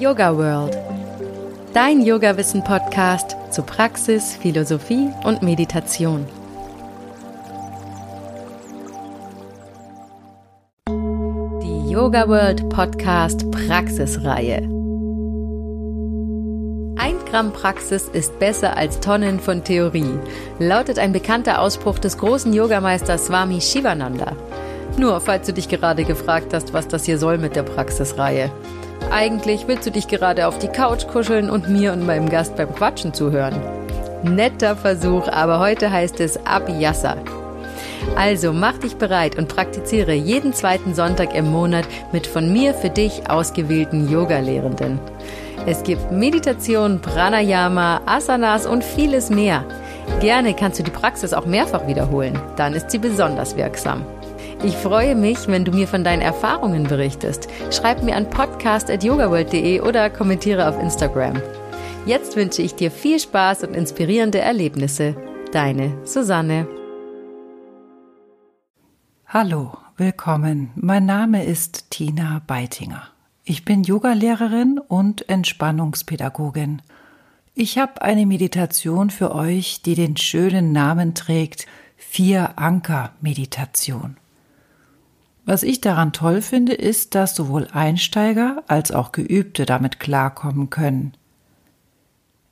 Yoga World. Dein Yoga-Wissen-Podcast zu Praxis, Philosophie und Meditation. Die Yoga World Podcast Praxisreihe. Ein Gramm Praxis ist besser als Tonnen von Theorie, lautet ein bekannter Ausspruch des großen Yogameisters Swami Shivananda. Nur falls du dich gerade gefragt hast, was das hier soll mit der Praxisreihe. Eigentlich willst du dich gerade auf die Couch kuscheln und mir und meinem Gast beim Quatschen zuhören. Netter Versuch, aber heute heißt es Abhyasa. Also mach dich bereit und praktiziere jeden zweiten Sonntag im Monat mit von mir für dich ausgewählten Yoga-Lehrenden. Es gibt Meditation, Pranayama, Asanas und vieles mehr. Gerne kannst du die Praxis auch mehrfach wiederholen, dann ist sie besonders wirksam. Ich freue mich, wenn du mir von deinen Erfahrungen berichtest. Schreib mir an podcast.yogaworld.de oder kommentiere auf Instagram. Jetzt wünsche ich dir viel Spaß und inspirierende Erlebnisse. Deine Susanne. Hallo, willkommen. Mein Name ist Tina Beitinger. Ich bin Yogalehrerin und Entspannungspädagogin. Ich habe eine Meditation für euch, die den schönen Namen trägt Vier Anker Meditation. Was ich daran toll finde, ist, dass sowohl Einsteiger als auch Geübte damit klarkommen können.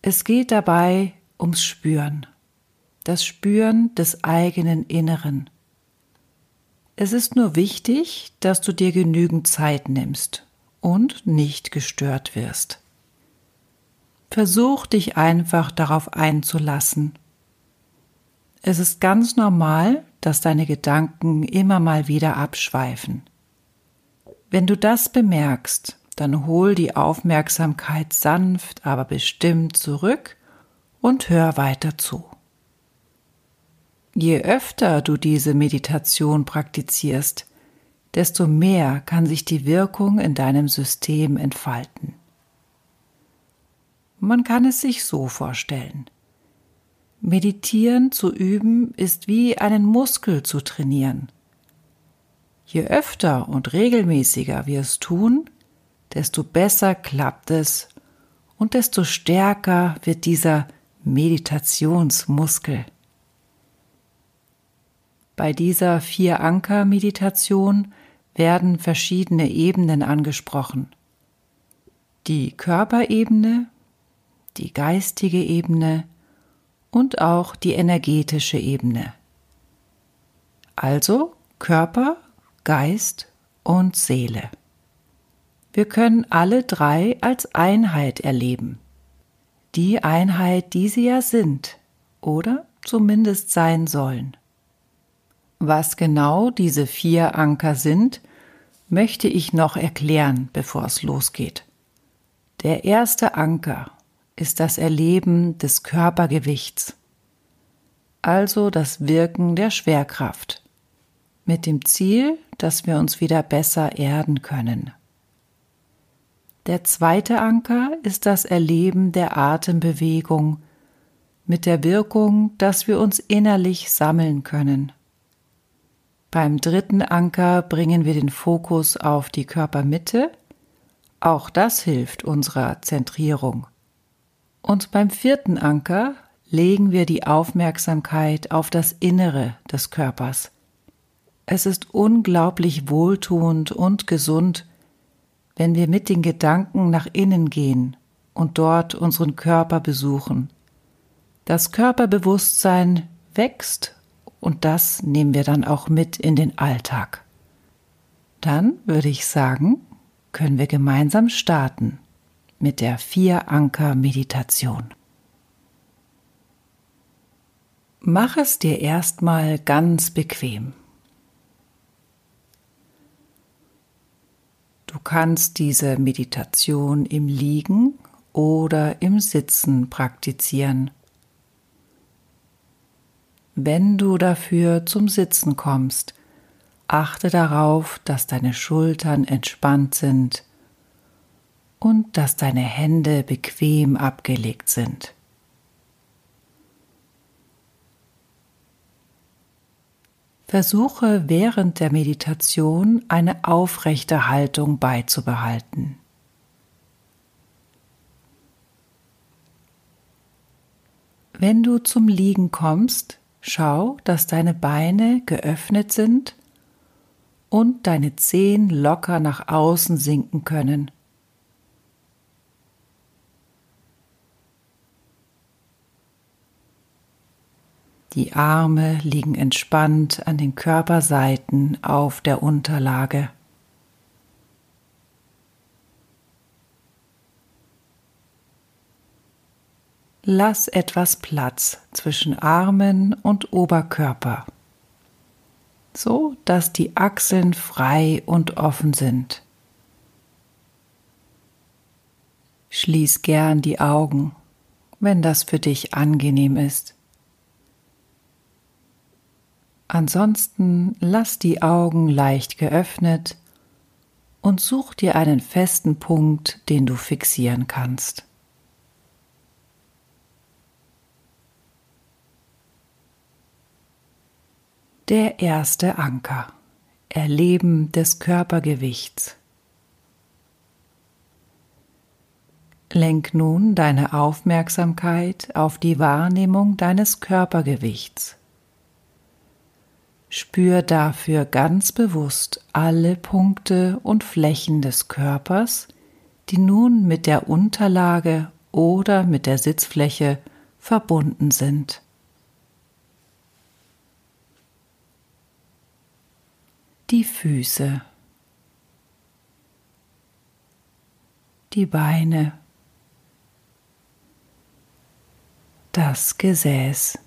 Es geht dabei ums Spüren, das Spüren des eigenen Inneren. Es ist nur wichtig, dass du dir genügend Zeit nimmst und nicht gestört wirst. Versuch dich einfach darauf einzulassen. Es ist ganz normal, dass deine Gedanken immer mal wieder abschweifen. Wenn du das bemerkst, dann hol die Aufmerksamkeit sanft, aber bestimmt zurück und hör weiter zu. Je öfter du diese Meditation praktizierst, desto mehr kann sich die Wirkung in deinem System entfalten. Man kann es sich so vorstellen. Meditieren zu üben ist wie einen Muskel zu trainieren. Je öfter und regelmäßiger wir es tun, desto besser klappt es und desto stärker wird dieser Meditationsmuskel. Bei dieser Vier-Anker-Meditation werden verschiedene Ebenen angesprochen. Die Körperebene, die geistige Ebene, und auch die energetische Ebene. Also Körper, Geist und Seele. Wir können alle drei als Einheit erleben. Die Einheit, die sie ja sind oder zumindest sein sollen. Was genau diese vier Anker sind, möchte ich noch erklären, bevor es losgeht. Der erste Anker ist das Erleben des Körpergewichts, also das Wirken der Schwerkraft, mit dem Ziel, dass wir uns wieder besser erden können. Der zweite Anker ist das Erleben der Atembewegung mit der Wirkung, dass wir uns innerlich sammeln können. Beim dritten Anker bringen wir den Fokus auf die Körpermitte. Auch das hilft unserer Zentrierung. Und beim vierten Anker legen wir die Aufmerksamkeit auf das Innere des Körpers. Es ist unglaublich wohltuend und gesund, wenn wir mit den Gedanken nach innen gehen und dort unseren Körper besuchen. Das Körperbewusstsein wächst und das nehmen wir dann auch mit in den Alltag. Dann würde ich sagen, können wir gemeinsam starten mit der Vier-Anker-Meditation. Mach es dir erstmal ganz bequem. Du kannst diese Meditation im Liegen oder im Sitzen praktizieren. Wenn du dafür zum Sitzen kommst, achte darauf, dass deine Schultern entspannt sind und dass deine Hände bequem abgelegt sind. Versuche während der Meditation eine aufrechte Haltung beizubehalten. Wenn du zum Liegen kommst, schau, dass deine Beine geöffnet sind und deine Zehen locker nach außen sinken können Die Arme liegen entspannt an den Körperseiten auf der Unterlage. Lass etwas Platz zwischen Armen und Oberkörper, so dass die Achseln frei und offen sind. Schließ gern die Augen, wenn das für dich angenehm ist. Ansonsten lass die Augen leicht geöffnet und such dir einen festen Punkt, den du fixieren kannst. Der erste Anker. Erleben des Körpergewichts. Lenk nun deine Aufmerksamkeit auf die Wahrnehmung deines Körpergewichts. Spür dafür ganz bewusst alle Punkte und Flächen des Körpers, die nun mit der Unterlage oder mit der Sitzfläche verbunden sind. Die Füße, die Beine, das Gesäß.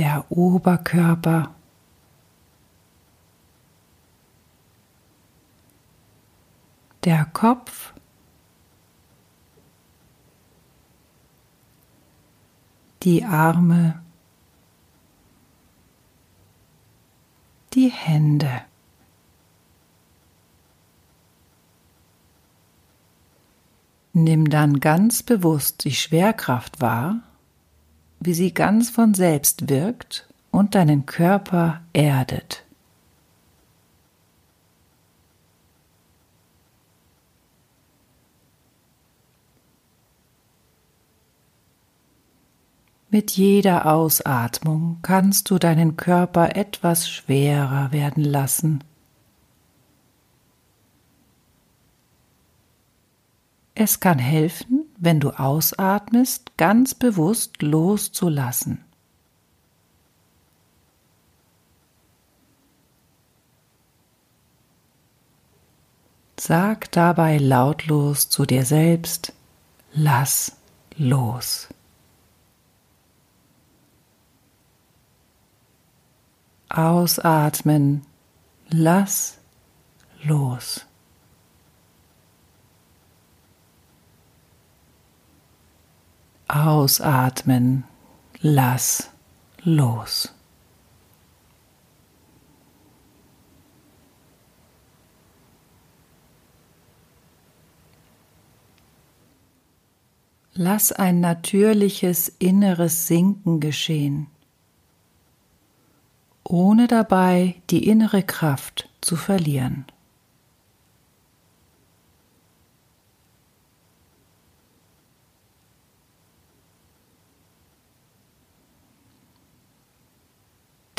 Der Oberkörper. Der Kopf. Die Arme. Die Hände. Nimm dann ganz bewusst die Schwerkraft wahr wie sie ganz von selbst wirkt und deinen Körper erdet. Mit jeder Ausatmung kannst du deinen Körper etwas schwerer werden lassen. Es kann helfen, wenn du ausatmest, ganz bewusst loszulassen. Sag dabei lautlos zu dir selbst, lass los. Ausatmen, lass los. Ausatmen, lass los. Lass ein natürliches inneres Sinken geschehen, ohne dabei die innere Kraft zu verlieren.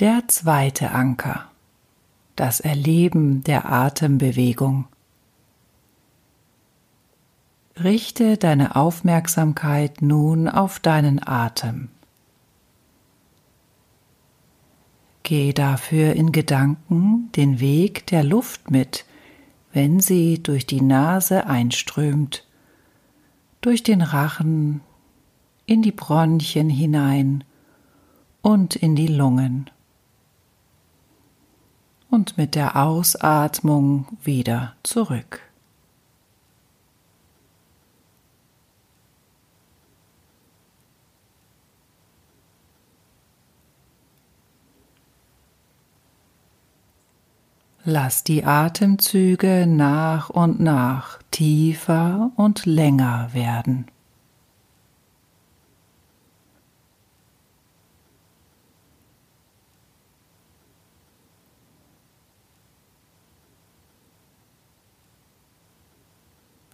Der zweite Anker, das Erleben der Atembewegung. Richte deine Aufmerksamkeit nun auf deinen Atem. Geh dafür in Gedanken den Weg der Luft mit, wenn sie durch die Nase einströmt, durch den Rachen, in die Bronchien hinein und in die Lungen und mit der Ausatmung wieder zurück. Lass die Atemzüge nach und nach tiefer und länger werden.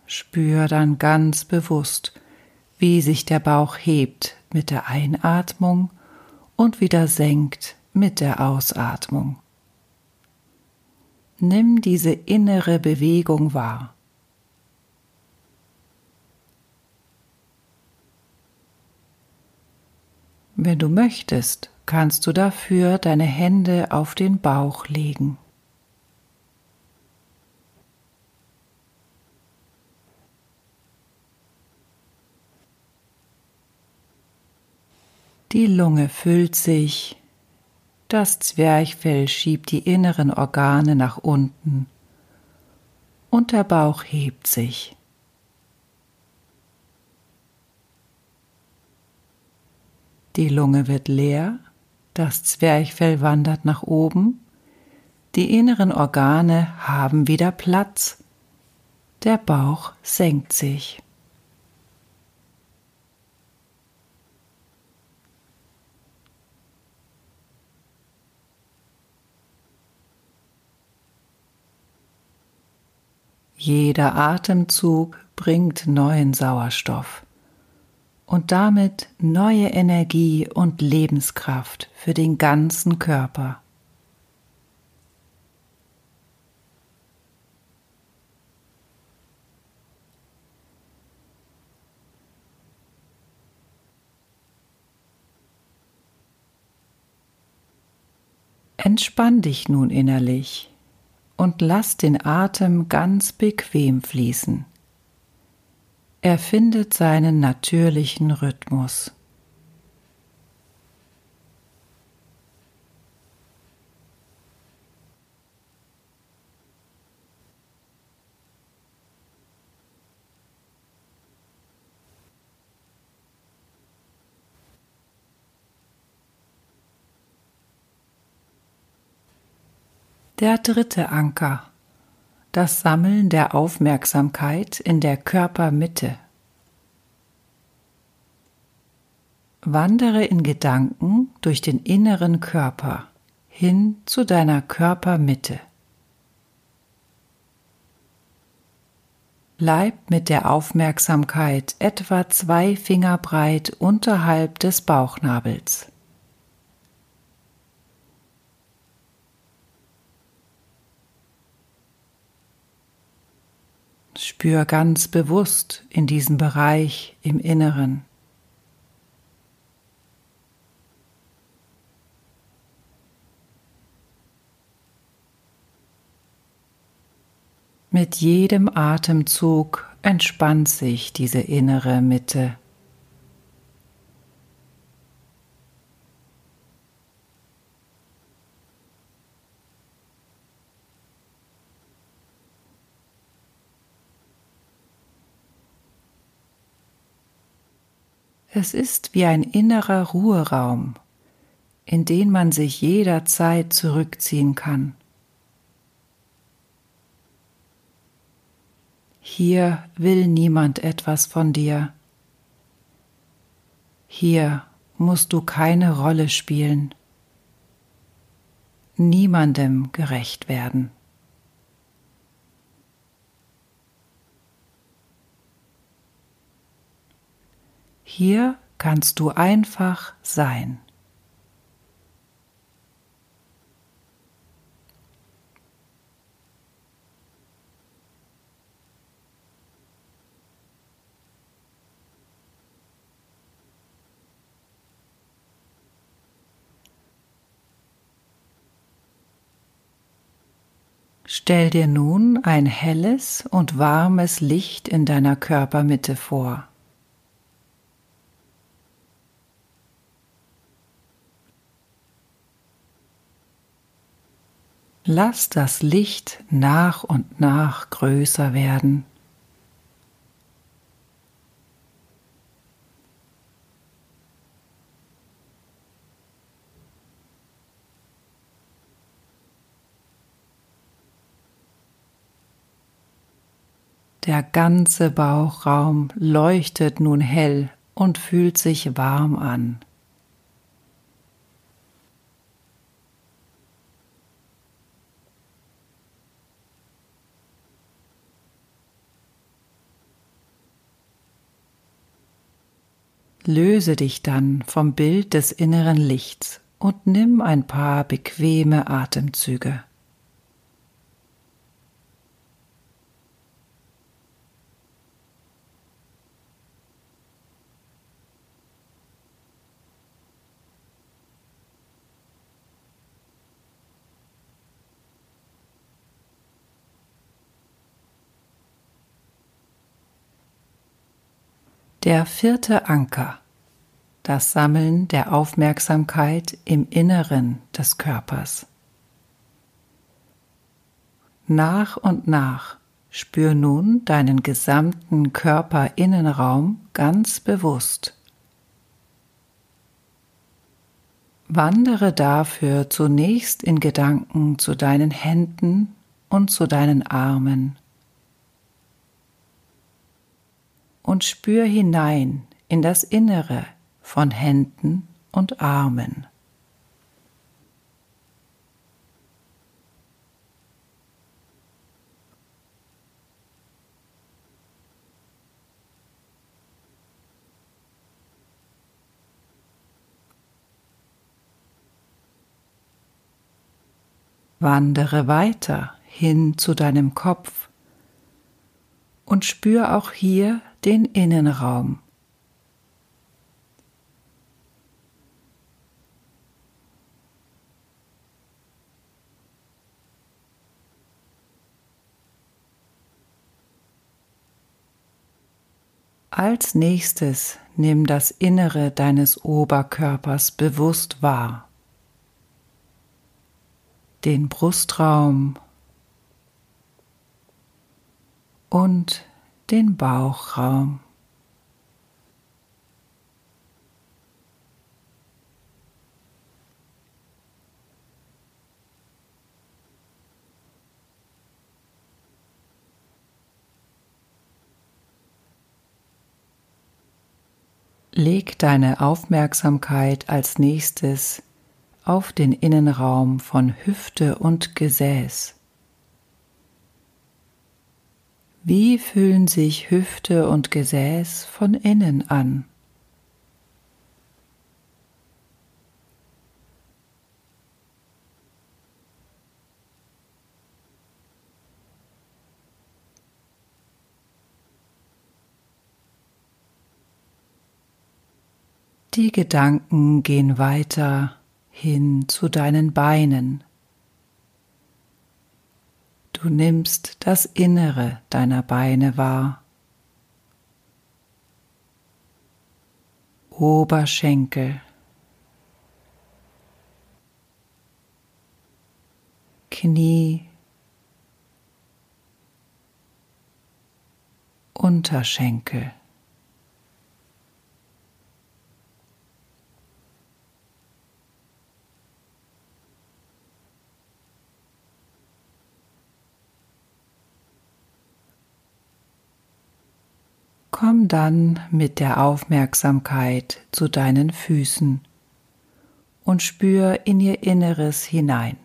Spür dann ganz bewusst, wie sich der Bauch hebt mit der Einatmung und wieder senkt mit der Ausatmung. Nimm diese innere Bewegung wahr. Wenn du möchtest, kannst du dafür deine Hände auf den Bauch legen. Die Lunge füllt sich, das Zwerchfell schiebt die inneren Organe nach unten. Und der Bauch hebt sich. Die Lunge wird leer, das Zwerchfell wandert nach oben, die inneren Organe haben wieder Platz, der Bauch senkt sich. Jeder Atemzug bringt neuen Sauerstoff und damit neue Energie und Lebenskraft für den ganzen Körper. Entspann dich nun innerlich und lass den Atem ganz bequem fließen. Er findet seinen natürlichen Rhythmus. Der dritte Anker das Sammeln der Aufmerksamkeit in der Körpermitte. Wandere in Gedanken durch den inneren Körper hin zu deiner Körpermitte. Bleib mit der Aufmerksamkeit etwa zwei Finger breit unterhalb des Bauchnabels. Spür ganz bewusst in diesen Bereich im Inneren. Mit jedem Atemzug entspannt sich diese innere Mitte. Es ist wie ein innerer Ruheraum, in den man sich jederzeit zurückziehen kann. Hier will niemand etwas von dir. Hier musst du keine Rolle spielen, niemandem gerecht werden. Hier kannst du einfach sein. Stell dir nun ein helles und warmes Licht in deiner Körpermitte vor. Lass das Licht nach und nach größer werden. Der ganze Bauchraum leuchtet nun hell und fühlt sich warm an. Löse dich dann vom Bild des inneren Lichts und nimm ein paar bequeme Atemzüge. Der vierte Anker. Das Sammeln der Aufmerksamkeit im Inneren des Körpers. Nach und nach spür nun deinen gesamten Körperinnenraum ganz bewusst. Wandere dafür zunächst in Gedanken zu deinen Händen und zu deinen Armen und spür hinein in das Innere von Händen und Armen. Wandere weiter hin zu deinem Kopf und spür auch hier den Innenraum. Als nächstes nimm das Innere deines Oberkörpers bewusst wahr. Den Brustraum und den Bauchraum. Leg deine Aufmerksamkeit als nächstes auf den Innenraum von Hüfte und Gesäß. Wie fühlen sich Hüfte und Gesäß von innen an? Die Gedanken gehen weiter hin zu deinen Beinen. Du nimmst das Innere deiner Beine wahr. Oberschenkel, Knie, Unterschenkel. Komm dann mit der Aufmerksamkeit zu deinen Füßen und spür in ihr Inneres hinein.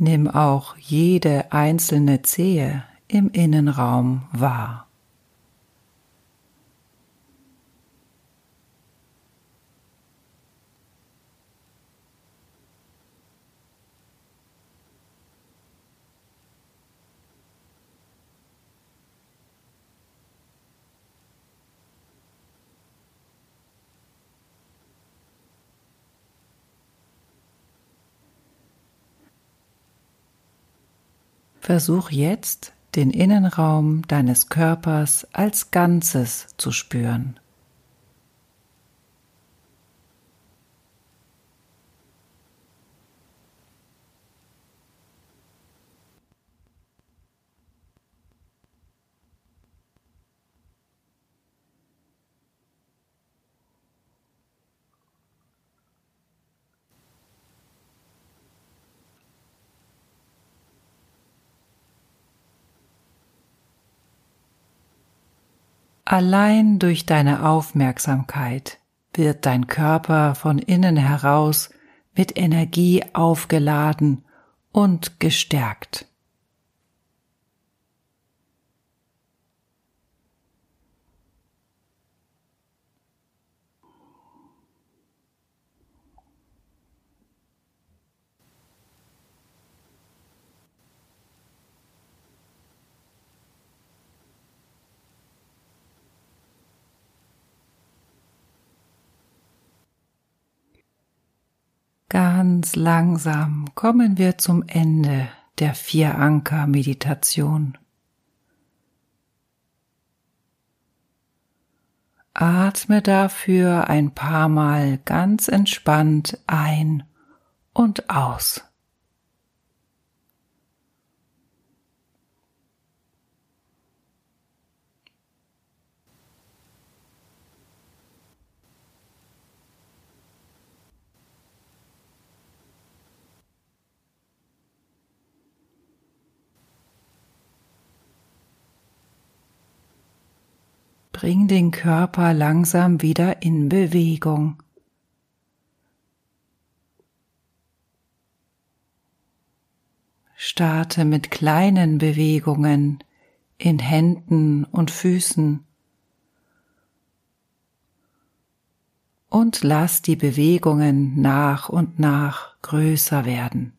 Nimm auch jede einzelne Zehe im Innenraum wahr. Versuch jetzt den Innenraum deines Körpers als Ganzes zu spüren. Allein durch deine Aufmerksamkeit wird dein Körper von innen heraus mit Energie aufgeladen und gestärkt. Ganz langsam kommen wir zum Ende der Vier-Anker-Meditation. Atme dafür ein paar Mal ganz entspannt ein und aus. Bring den Körper langsam wieder in Bewegung. Starte mit kleinen Bewegungen in Händen und Füßen und lass die Bewegungen nach und nach größer werden.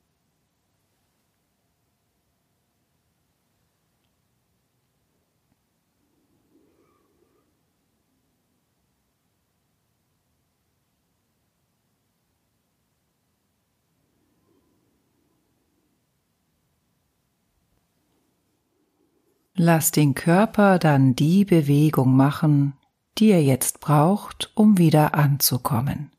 Lass den Körper dann die Bewegung machen, die er jetzt braucht, um wieder anzukommen.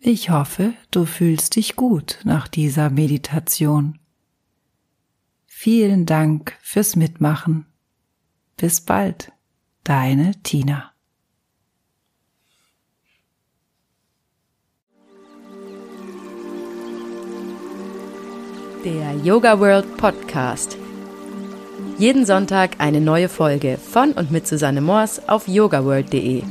Ich hoffe, du fühlst dich gut nach dieser Meditation. Vielen Dank fürs Mitmachen. Bis bald, deine Tina. Der Yoga World Podcast. Jeden Sonntag eine neue Folge von und mit Susanne Moors auf yogaworld.de.